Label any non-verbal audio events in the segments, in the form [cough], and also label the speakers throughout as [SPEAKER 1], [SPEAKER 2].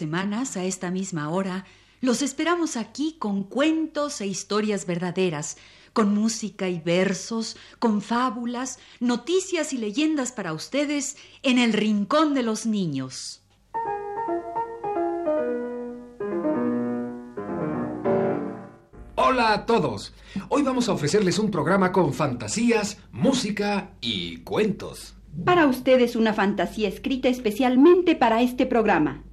[SPEAKER 1] Semanas, a esta misma hora, los esperamos aquí con cuentos e historias verdaderas, con música y versos, con fábulas, noticias y leyendas para ustedes en el Rincón de los Niños.
[SPEAKER 2] Hola a todos. Hoy vamos a ofrecerles un programa con fantasías, música y cuentos.
[SPEAKER 3] Para ustedes una fantasía escrita especialmente para este programa.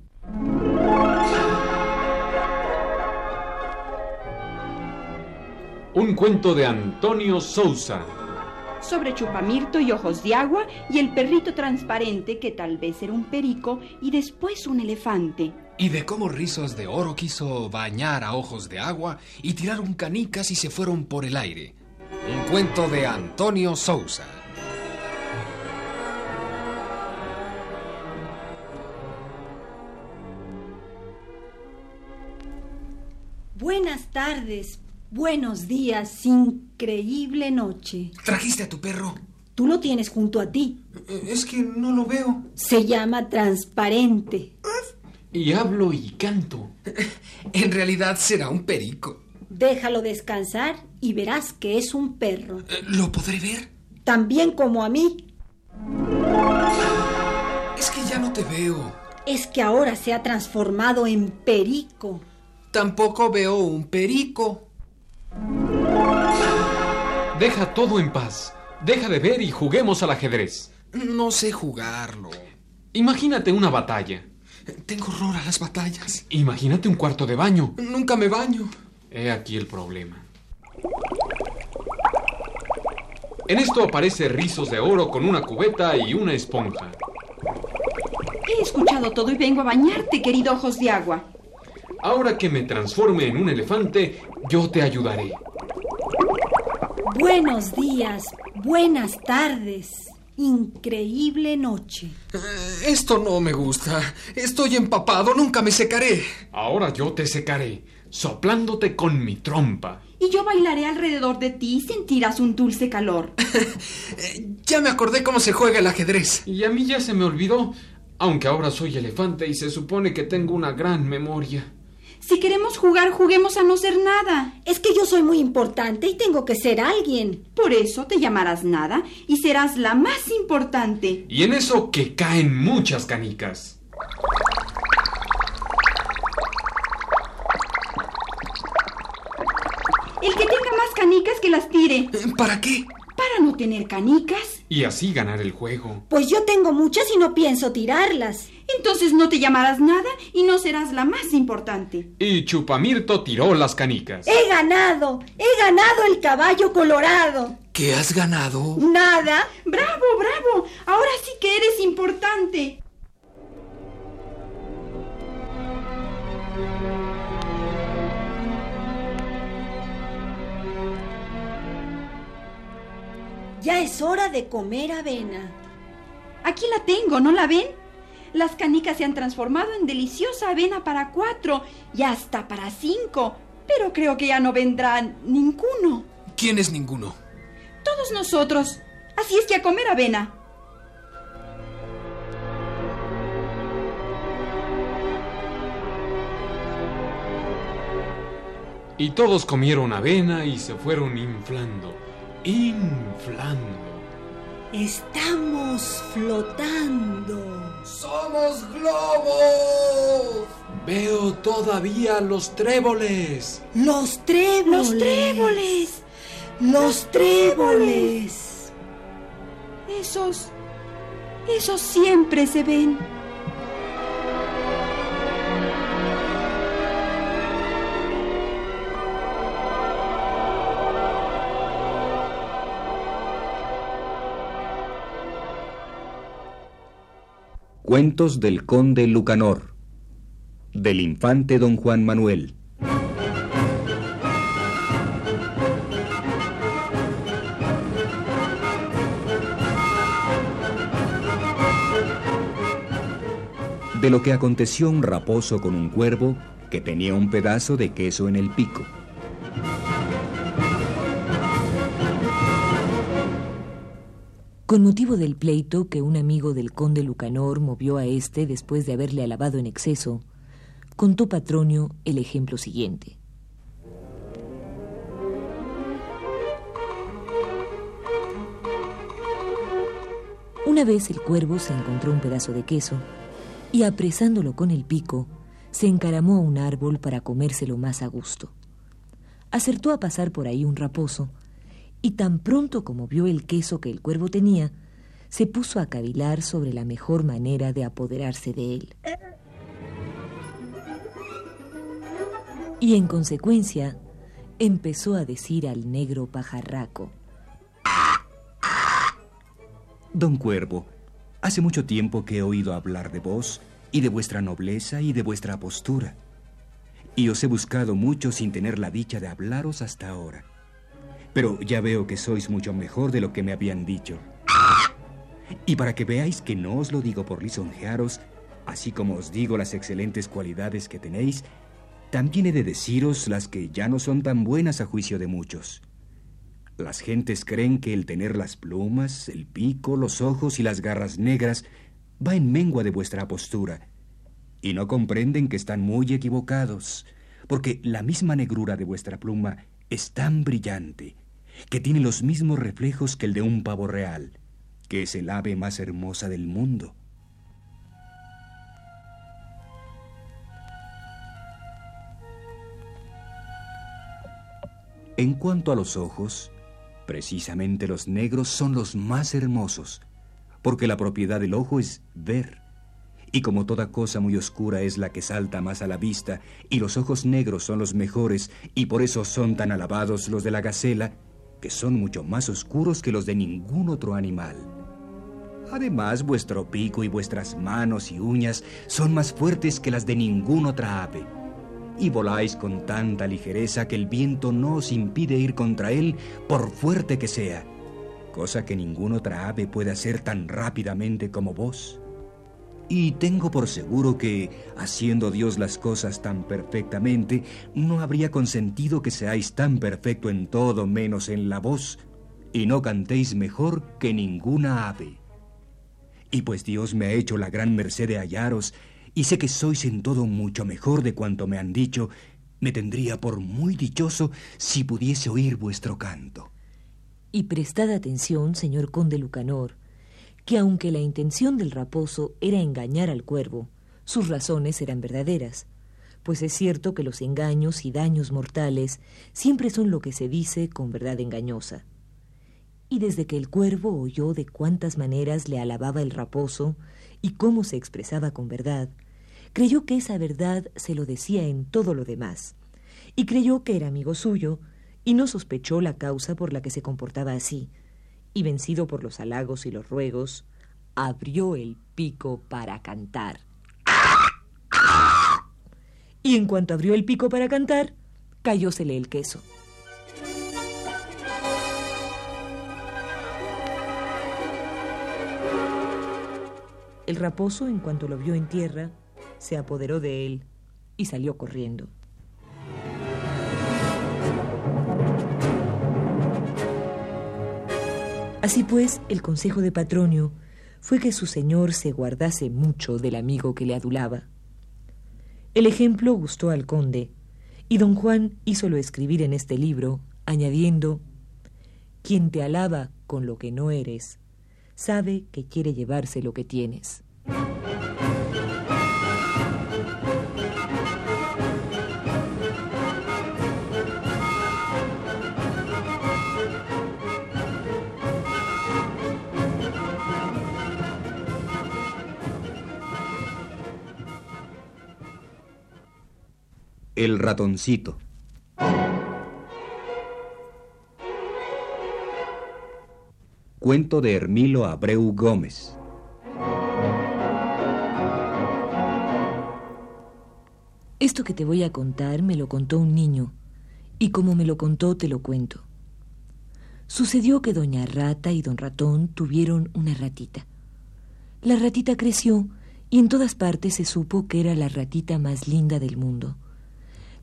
[SPEAKER 4] Un cuento de Antonio Sousa.
[SPEAKER 3] Sobre Chupamirto y Ojos de Agua y el perrito transparente que tal vez era un perico y después un elefante.
[SPEAKER 2] Y de cómo Rizos de Oro quiso bañar a Ojos de Agua y tiraron canicas y se fueron por el aire. Un cuento de Antonio Sousa.
[SPEAKER 5] Buenas tardes, buenos días, increíble noche.
[SPEAKER 2] ¿Trajiste a tu perro?
[SPEAKER 5] Tú lo tienes junto a ti.
[SPEAKER 2] Eh, Es que no lo veo.
[SPEAKER 5] Se llama transparente.
[SPEAKER 4] Y hablo y canto. [laughs]
[SPEAKER 2] En realidad será un perico.
[SPEAKER 5] Déjalo descansar y verás que es un perro.
[SPEAKER 2] Eh, ¿Lo podré ver?
[SPEAKER 5] También como a mí.
[SPEAKER 2] Es que ya no te veo.
[SPEAKER 5] Es que ahora se ha transformado en perico.
[SPEAKER 2] Tampoco veo un perico.
[SPEAKER 4] Deja todo en paz. Deja de ver y juguemos al ajedrez.
[SPEAKER 2] No sé jugarlo.
[SPEAKER 4] Imagínate una batalla.
[SPEAKER 2] Tengo horror a las batallas.
[SPEAKER 4] Imagínate un cuarto de baño.
[SPEAKER 2] Nunca me baño.
[SPEAKER 4] He aquí el problema. En esto aparece Rizos de Oro con una cubeta y una esponja.
[SPEAKER 3] He escuchado todo y vengo a bañarte, querido Ojos de Agua.
[SPEAKER 4] Ahora que me transforme en un elefante, yo te ayudaré.
[SPEAKER 5] Buenos días, buenas tardes, increíble noche.
[SPEAKER 2] Eh, Esto no me gusta. Estoy empapado, nunca me secaré.
[SPEAKER 4] Ahora yo te secaré, soplándote con mi trompa.
[SPEAKER 3] Y yo bailaré alrededor de ti y sentirás un dulce calor. [laughs]
[SPEAKER 2] Eh, Ya me acordé cómo se juega el ajedrez.
[SPEAKER 4] Y a mí ya se me olvidó, aunque ahora soy elefante y se supone que tengo una gran memoria.
[SPEAKER 3] Si queremos jugar, juguemos a no ser nada.
[SPEAKER 5] Es que yo soy muy importante y tengo que ser alguien.
[SPEAKER 3] Por eso te llamarás nada y serás la más importante.
[SPEAKER 4] Y en eso que caen muchas canicas.
[SPEAKER 3] El que tenga más canicas que las tire.
[SPEAKER 2] Eh, ¿Para qué?
[SPEAKER 3] Para no tener canicas.
[SPEAKER 4] Y así ganar el juego.
[SPEAKER 5] Pues yo tengo muchas y no pienso tirarlas.
[SPEAKER 3] Entonces no te llamarás nada y no serás la más importante.
[SPEAKER 4] Y Chupamirto tiró las canicas.
[SPEAKER 5] He ganado, he ganado el caballo colorado.
[SPEAKER 2] ¿Qué has ganado?
[SPEAKER 5] Nada.
[SPEAKER 3] ¡Bravo, bravo! Ahora sí que eres importante.
[SPEAKER 5] Ya es hora de comer avena.
[SPEAKER 3] Aquí la tengo, ¿no la ven? Las canicas se han transformado en deliciosa avena para cuatro y hasta para cinco. Pero creo que ya no vendrá ninguno.
[SPEAKER 2] ¿Quién es ninguno?
[SPEAKER 3] Todos nosotros. Así es que a comer avena.
[SPEAKER 4] Y todos comieron avena y se fueron inflando, inflando.
[SPEAKER 5] Estamos flotando.
[SPEAKER 2] ¡Somos globos!
[SPEAKER 4] Veo todavía los tréboles.
[SPEAKER 5] Los tréboles.
[SPEAKER 3] ¡Los tréboles!
[SPEAKER 5] Los tréboles.
[SPEAKER 3] Esos. Esos siempre se ven.
[SPEAKER 6] Cuentos del Conde Lucanor, del infante don Juan Manuel. De lo que aconteció un raposo con un cuervo que tenía un pedazo de queso en el pico.
[SPEAKER 7] Con motivo del pleito que un amigo del conde Lucanor movió a éste después de haberle alabado en exceso, contó Patronio el ejemplo siguiente. Una vez el cuervo se encontró un pedazo de queso y apresándolo con el pico, se encaramó a un árbol para comérselo más a gusto. Acertó a pasar por ahí un raposo y tan pronto como vio el queso que el cuervo tenía, se puso a cavilar sobre la mejor manera de apoderarse de él. Y en consecuencia, empezó a decir al negro pajarraco.
[SPEAKER 6] Don Cuervo, hace mucho tiempo que he oído hablar de vos y de vuestra nobleza y de vuestra postura. Y os he buscado mucho sin tener la dicha de hablaros hasta ahora. Pero ya veo que sois mucho mejor de lo que me habían dicho. Y para que veáis que no os lo digo por lisonjearos, así como os digo las excelentes cualidades que tenéis, también he de deciros las que ya no son tan buenas a juicio de muchos. Las gentes creen que el tener las plumas, el pico, los ojos y las garras negras va en mengua de vuestra postura, y no comprenden que están muy equivocados, porque la misma negrura de vuestra pluma es tan brillante que tiene los mismos reflejos que el de un pavo real, que es el ave más hermosa del mundo. En cuanto a los ojos, precisamente los negros son los más hermosos, porque la propiedad del ojo es ver. Y como toda cosa muy oscura es la que salta más a la vista, y los ojos negros son los mejores, y por eso son tan alabados los de la gacela, que son mucho más oscuros que los de ningún otro animal. Además, vuestro pico y vuestras manos y uñas son más fuertes que las de ninguna otra ave. Y voláis con tanta ligereza que el viento no os impide ir contra él por fuerte que sea, cosa que ninguna otra ave puede hacer tan rápidamente como vos. Y tengo por seguro que, haciendo Dios las cosas tan perfectamente, no habría consentido que seáis tan perfecto en todo menos en la voz, y no cantéis mejor que ninguna ave. Y pues Dios me ha hecho la gran merced de hallaros, y sé que sois en todo mucho mejor de cuanto me han dicho, me tendría por muy dichoso si pudiese oír vuestro canto.
[SPEAKER 7] Y prestad atención, señor conde Lucanor, que aunque la intención del raposo era engañar al cuervo, sus razones eran verdaderas, pues es cierto que los engaños y daños mortales siempre son lo que se dice con verdad engañosa. Y desde que el cuervo oyó de cuántas maneras le alababa el raposo y cómo se expresaba con verdad, creyó que esa verdad se lo decía en todo lo demás, y creyó que era amigo suyo, y no sospechó la causa por la que se comportaba así, y vencido por los halagos y los ruegos, abrió el pico para cantar. Y en cuanto abrió el pico para cantar, cayósele el queso. El raposo, en cuanto lo vio en tierra, se apoderó de él y salió corriendo. Así pues, el consejo de Patronio fue que su señor se guardase mucho del amigo que le adulaba. El ejemplo gustó al conde, y don Juan hízolo escribir en este libro, añadiendo, Quien te alaba con lo que no eres, sabe que quiere llevarse lo que tienes.
[SPEAKER 6] El ratoncito. Cuento de Hermilo Abreu Gómez.
[SPEAKER 7] Esto que te voy a contar me lo contó un niño, y como me lo contó te lo cuento. Sucedió que doña Rata y don Ratón tuvieron una ratita. La ratita creció y en todas partes se supo que era la ratita más linda del mundo.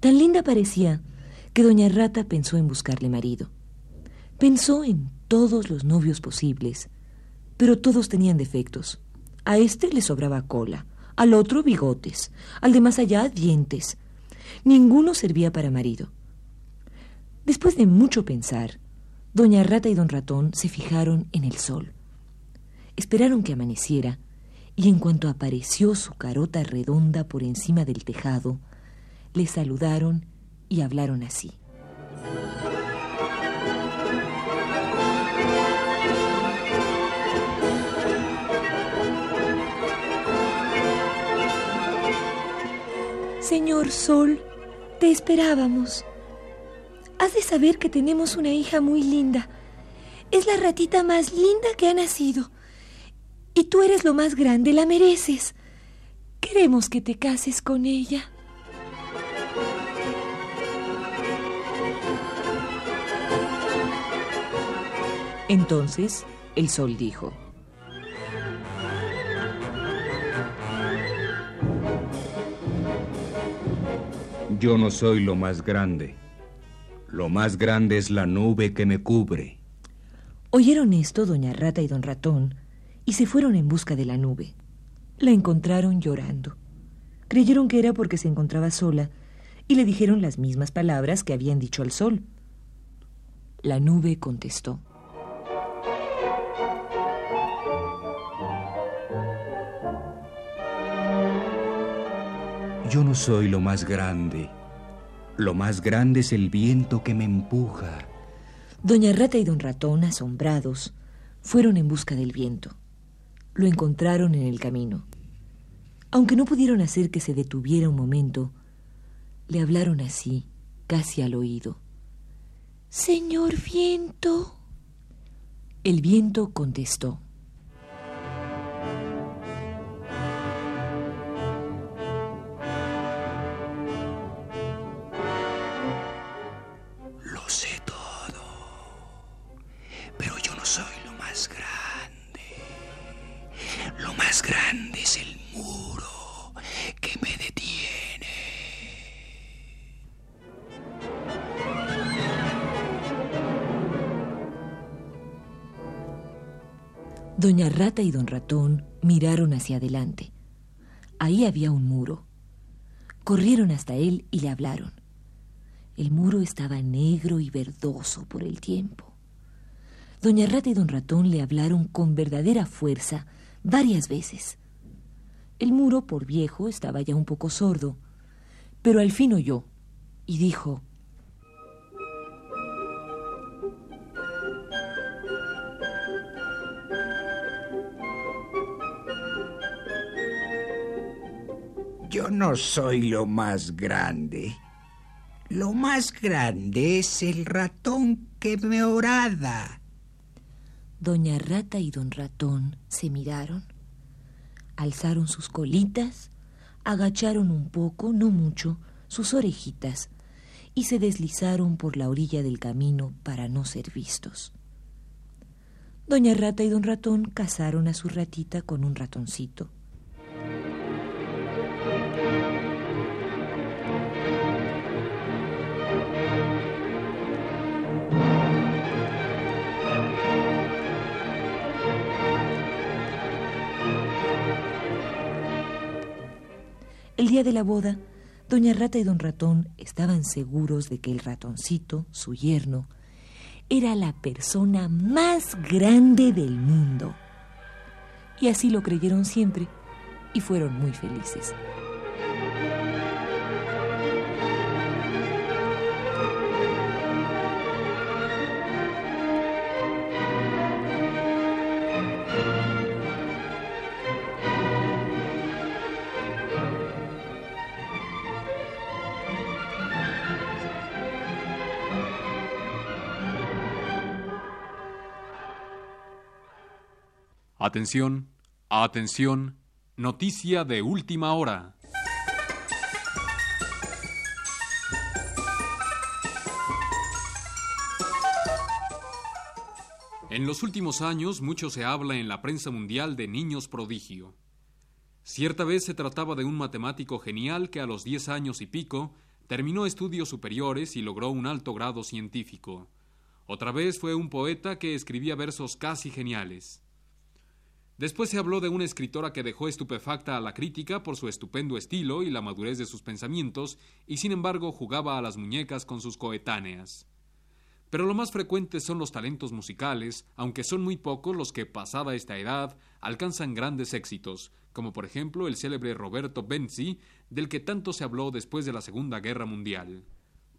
[SPEAKER 7] Tan linda parecía que doña Rata pensó en buscarle marido. Pensó en todos los novios posibles, pero todos tenían defectos. A este le sobraba cola, al otro bigotes, al de más allá dientes. Ninguno servía para marido. Después de mucho pensar, doña Rata y don Ratón se fijaron en el sol. Esperaron que amaneciera, y en cuanto apareció su carota redonda por encima del tejado, le saludaron y hablaron así.
[SPEAKER 8] Señor Sol, te esperábamos. Has de saber que tenemos una hija muy linda. Es la ratita más linda que ha nacido. Y tú eres lo más grande, la mereces. Queremos que te cases con ella.
[SPEAKER 7] Entonces el sol dijo,
[SPEAKER 6] Yo no soy lo más grande. Lo más grande es la nube que me cubre.
[SPEAKER 7] Oyeron esto doña Rata y don Ratón y se fueron en busca de la nube. La encontraron llorando. Creyeron que era porque se encontraba sola y le dijeron las mismas palabras que habían dicho al sol. La nube contestó.
[SPEAKER 6] Yo no soy lo más grande. Lo más grande es el viento que me empuja.
[SPEAKER 7] Doña Rata y don Ratón, asombrados, fueron en busca del viento. Lo encontraron en el camino. Aunque no pudieron hacer que se detuviera un momento, le hablaron así, casi al oído.
[SPEAKER 8] Señor viento.
[SPEAKER 7] El viento contestó. Doña Rata y don Ratón miraron hacia adelante. Ahí había un muro. Corrieron hasta él y le hablaron. El muro estaba negro y verdoso por el tiempo. Doña Rata y don Ratón le hablaron con verdadera fuerza varias veces. El muro, por viejo, estaba ya un poco sordo, pero al fin oyó y dijo,
[SPEAKER 9] Yo no soy lo más grande. Lo más grande es el ratón que me orada.
[SPEAKER 7] Doña Rata y don Ratón se miraron, alzaron sus colitas, agacharon un poco, no mucho, sus orejitas y se deslizaron por la orilla del camino para no ser vistos. Doña Rata y don Ratón casaron a su ratita con un ratoncito. El día de la boda, doña Rata y don Ratón estaban seguros de que el ratoncito, su yerno, era la persona más grande del mundo. Y así lo creyeron siempre y fueron muy felices.
[SPEAKER 4] Atención, atención, noticia de última hora. En los últimos años mucho se habla en la prensa mundial de niños prodigio. Cierta vez se trataba de un matemático genial que a los 10 años y pico terminó estudios superiores y logró un alto grado científico. Otra vez fue un poeta que escribía versos casi geniales. Después se habló de una escritora que dejó estupefacta a la crítica por su estupendo estilo y la madurez de sus pensamientos, y sin embargo jugaba a las muñecas con sus coetáneas. Pero lo más frecuente son los talentos musicales, aunque son muy pocos los que, pasada esta edad, alcanzan grandes éxitos, como por ejemplo el célebre Roberto Benzi, del que tanto se habló después de la Segunda Guerra Mundial.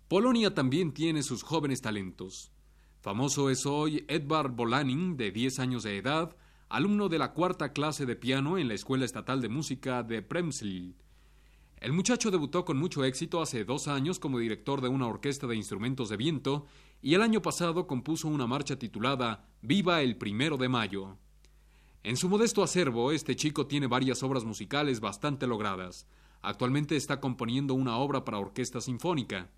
[SPEAKER 4] Polonia también tiene sus jóvenes talentos. Famoso es hoy Edvard Bolanin, de 10 años de edad, alumno de la cuarta clase de piano en la Escuela Estatal de Música de Premslil. El muchacho debutó con mucho éxito hace dos años como director de una orquesta de instrumentos de viento y el año pasado compuso una marcha titulada Viva el primero de mayo. En su modesto acervo, este chico tiene varias obras musicales bastante logradas. Actualmente está componiendo una obra para orquesta sinfónica.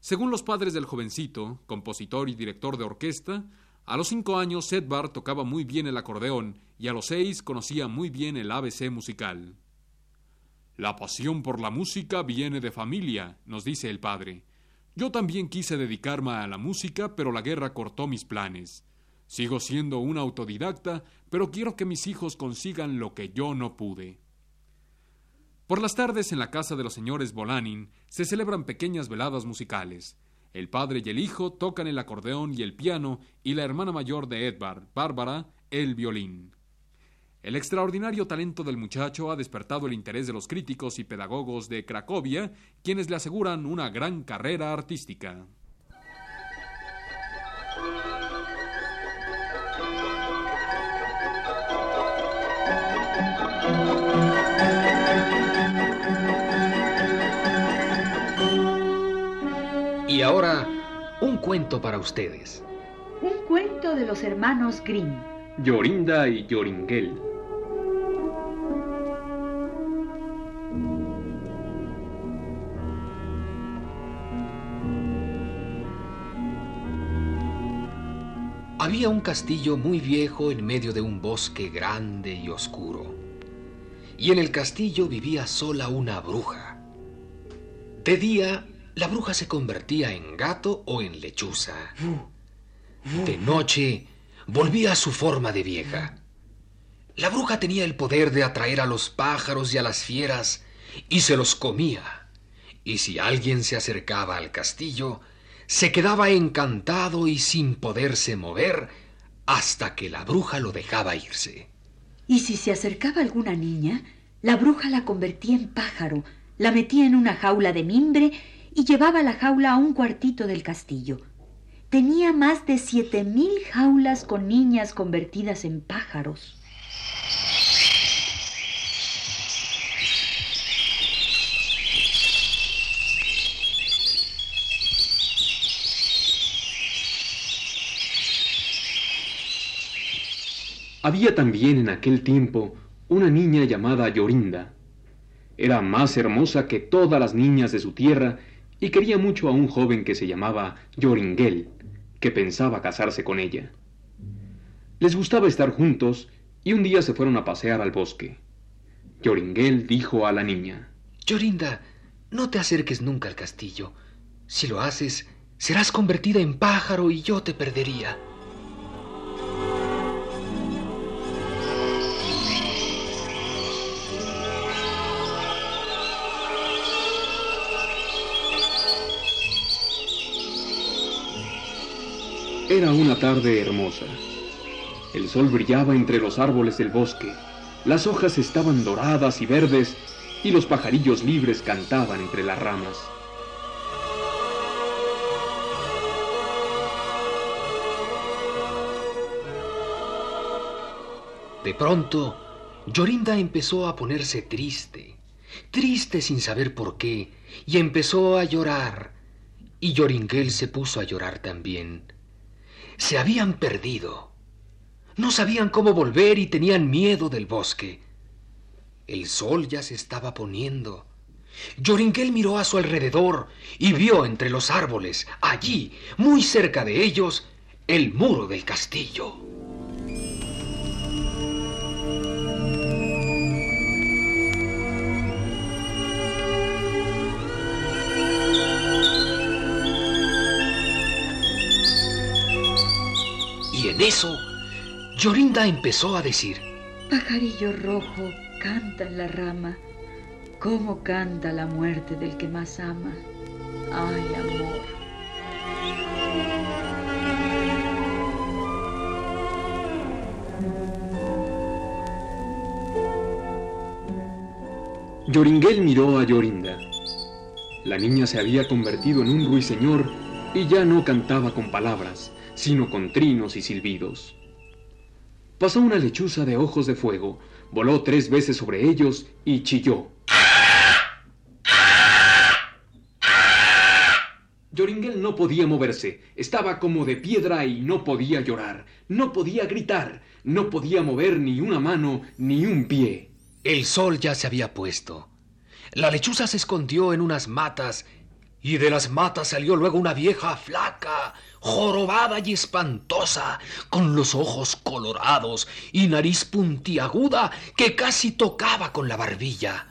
[SPEAKER 4] Según los padres del jovencito, compositor y director de orquesta, a los cinco años Edvard tocaba muy bien el acordeón y a los seis conocía muy bien el ABC musical. La pasión por la música viene de familia, nos dice el padre. Yo también quise dedicarme a la música, pero la guerra cortó mis planes. Sigo siendo un autodidacta, pero quiero que mis hijos consigan lo que yo no pude. Por las tardes en la casa de los señores Bolanin se celebran pequeñas veladas musicales. El padre y el hijo tocan el acordeón y el piano y la hermana mayor de Edvard, Bárbara, el violín. El extraordinario talento del muchacho ha despertado el interés de los críticos y pedagogos de Cracovia, quienes le aseguran una gran carrera artística.
[SPEAKER 10] Ahora, un cuento para ustedes.
[SPEAKER 1] Un cuento de los hermanos Grimm.
[SPEAKER 4] Yorinda y Yoringel.
[SPEAKER 10] Había un castillo muy viejo en medio de un bosque grande y oscuro. Y en el castillo vivía sola una bruja. De día, la bruja se convertía en gato o en lechuza. De noche, volvía a su forma de vieja. La bruja tenía el poder de atraer a los pájaros y a las fieras y se los comía. Y si alguien se acercaba al castillo, se quedaba encantado y sin poderse mover hasta que la bruja lo dejaba irse.
[SPEAKER 1] Y si se acercaba alguna niña, la bruja la convertía en pájaro, la metía en una jaula de mimbre y llevaba la jaula a un cuartito del castillo. Tenía más de siete mil jaulas con niñas convertidas en pájaros.
[SPEAKER 4] Había también en aquel tiempo una niña llamada Yorinda. Era más hermosa que todas las niñas de su tierra y quería mucho a un joven que se llamaba Yoringel, que pensaba casarse con ella. Les gustaba estar juntos y un día se fueron a pasear al bosque. Yoringel dijo a la niña,
[SPEAKER 10] Yorinda, no te acerques nunca al castillo. Si lo haces, serás convertida en pájaro y yo te perdería.
[SPEAKER 4] Era una tarde hermosa. El sol brillaba entre los árboles del bosque, las hojas estaban doradas y verdes y los pajarillos libres cantaban entre las ramas.
[SPEAKER 10] De pronto, Yorinda empezó a ponerse triste, triste sin saber por qué, y empezó a llorar. Y Yoringel se puso a llorar también. Se habían perdido. No sabían cómo volver y tenían miedo del bosque. El sol ya se estaba poniendo. Yoringel miró a su alrededor y vio entre los árboles, allí, muy cerca de ellos, el muro del castillo. Y en eso, Yorinda empezó a decir,
[SPEAKER 1] Pajarillo rojo, canta en la rama, cómo canta la muerte del que más ama. Ay, amor.
[SPEAKER 4] Yoringuel miró a Yorinda. La niña se había convertido en un ruiseñor y ya no cantaba con palabras, sino con trinos y silbidos. Pasó una lechuza de ojos de fuego, voló tres veces sobre ellos y chilló. Yoringuel no podía moverse, estaba como de piedra y no podía llorar, no podía gritar, no podía mover ni una mano ni un pie.
[SPEAKER 10] El sol ya se había puesto. La lechuza se escondió en unas matas y de las matas salió luego una vieja flaca, jorobada y espantosa, con los ojos colorados y nariz puntiaguda que casi tocaba con la barbilla.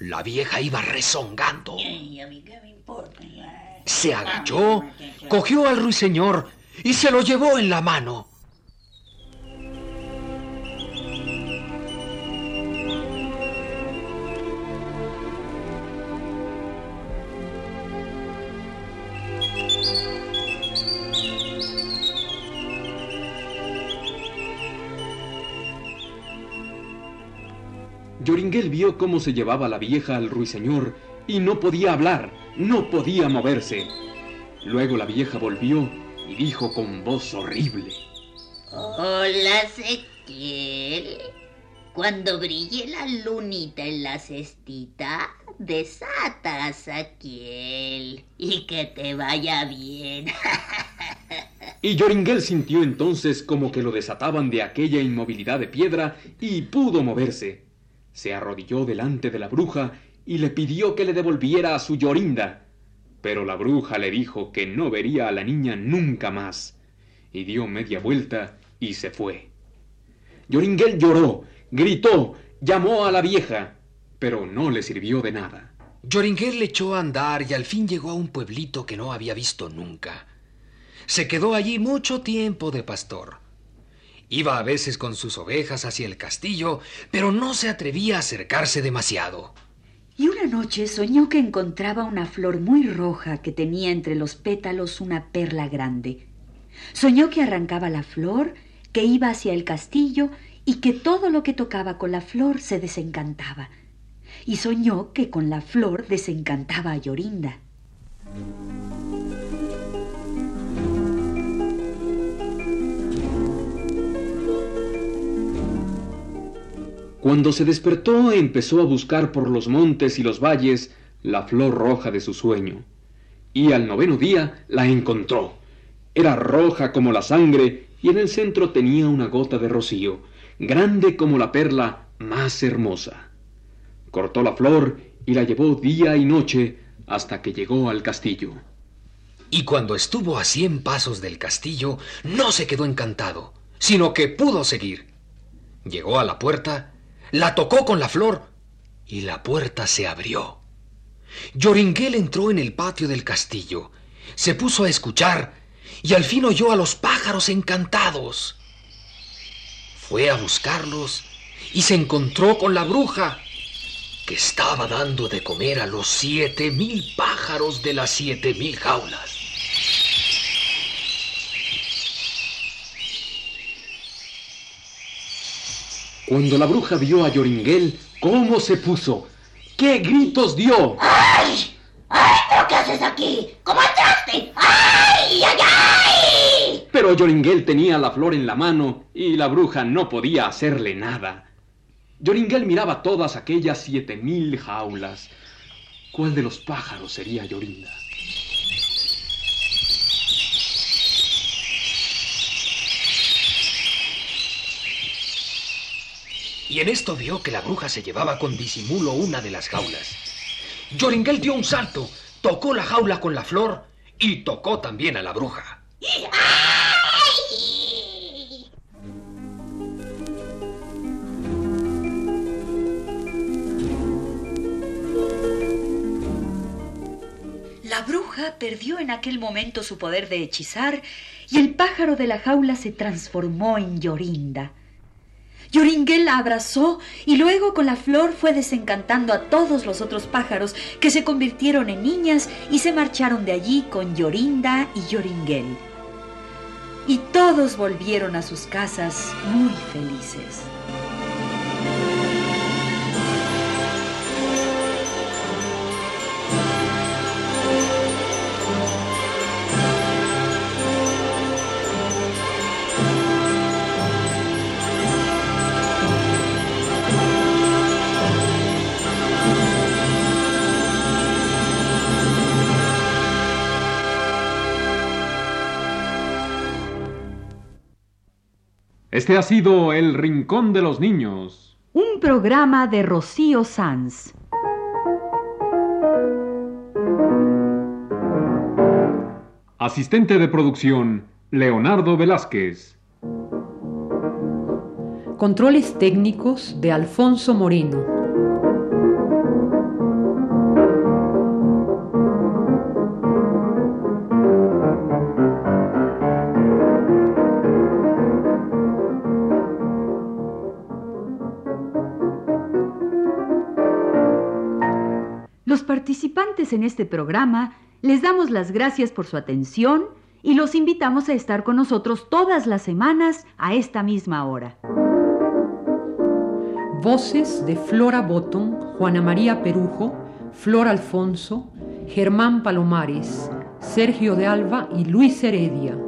[SPEAKER 10] La vieja iba rezongando. Se agachó, cogió al ruiseñor y se lo llevó en la mano.
[SPEAKER 4] Yoringuel vio cómo se llevaba la vieja al ruiseñor y no podía hablar, no podía moverse. Luego la vieja volvió y dijo con voz horrible.
[SPEAKER 11] Hola, Ezequiel. Cuando brille la lunita en la cestita, desata a Saquiel y que te vaya bien. [laughs]
[SPEAKER 4] Y Yoringuel sintió entonces como que lo desataban de aquella inmovilidad de piedra y pudo moverse. Se arrodilló delante de la bruja y le pidió que le devolviera a su Yorinda. Pero la bruja le dijo que no vería a la niña nunca más, y dio media vuelta y se fue. Yoringuel lloró, gritó, llamó a la vieja, pero no le sirvió de nada.
[SPEAKER 10] Yoringuel le echó a andar y al fin llegó a un pueblito que no había visto nunca. Se quedó allí mucho tiempo de pastor. Iba a veces con sus ovejas hacia el castillo, pero no se atrevía a acercarse demasiado.
[SPEAKER 1] Y una noche soñó que encontraba una flor muy roja que tenía entre los pétalos una perla grande. Soñó que arrancaba la flor, que iba hacia el castillo y que todo lo que tocaba con la flor se desencantaba. Y soñó que con la flor desencantaba a Yorinda.
[SPEAKER 4] Cuando se despertó empezó a buscar por los montes y los valles la flor roja de su sueño. Y al noveno día la encontró. Era roja como la sangre y en el centro tenía una gota de rocío, grande como la perla más hermosa. Cortó la flor y la llevó día y noche hasta que llegó al castillo.
[SPEAKER 10] Y cuando estuvo a cien pasos del castillo, no se quedó encantado, sino que pudo seguir. Llegó a la puerta la tocó con la flor y la puerta se abrió. Yoringuel entró en el patio del castillo, se puso a escuchar y al fin oyó a los pájaros encantados. Fue a buscarlos y se encontró con la bruja, que estaba dando de comer a los siete mil pájaros de las siete mil jaulas.
[SPEAKER 4] Cuando la bruja vio a Yoringuel, ¿cómo se puso? ¿Qué gritos dio?
[SPEAKER 11] ¡Ay! ¡Ay! ¿Pero qué haces aquí? ¿Cómo entraste? ¡Ay! ¡Ay! ¡Ay!
[SPEAKER 4] Pero Yoringuel tenía la flor en la mano y la bruja no podía hacerle nada. Yoringuel miraba todas aquellas siete mil jaulas. ¿Cuál de los pájaros sería Yorinda?
[SPEAKER 10] y en esto vio que la bruja se llevaba con disimulo una de las jaulas. Yoringel dio un salto, tocó la jaula con la flor y tocó también a la bruja.
[SPEAKER 11] La bruja
[SPEAKER 1] perdió en aquel momento su poder de hechizar y el pájaro de la jaula se transformó en llorinda. Yoringuel la abrazó y luego con la flor fue desencantando a todos los otros pájaros que se convirtieron en niñas y se marcharon de allí con Yorinda y Yoringuel. Y todos volvieron a sus casas muy felices.
[SPEAKER 4] Este ha sido El Rincón de los Niños.
[SPEAKER 1] Un programa de Rocío Sanz.
[SPEAKER 4] Asistente de producción, Leonardo Velázquez.
[SPEAKER 12] Controles técnicos de Alfonso Moreno.
[SPEAKER 1] Participantes en este programa les damos las gracias por su atención y los invitamos a estar con nosotros todas las semanas a esta misma hora.
[SPEAKER 12] Voces de Flora Botton, Juana María Perujo, Flor Alfonso, Germán Palomares, Sergio de Alba y Luis Heredia.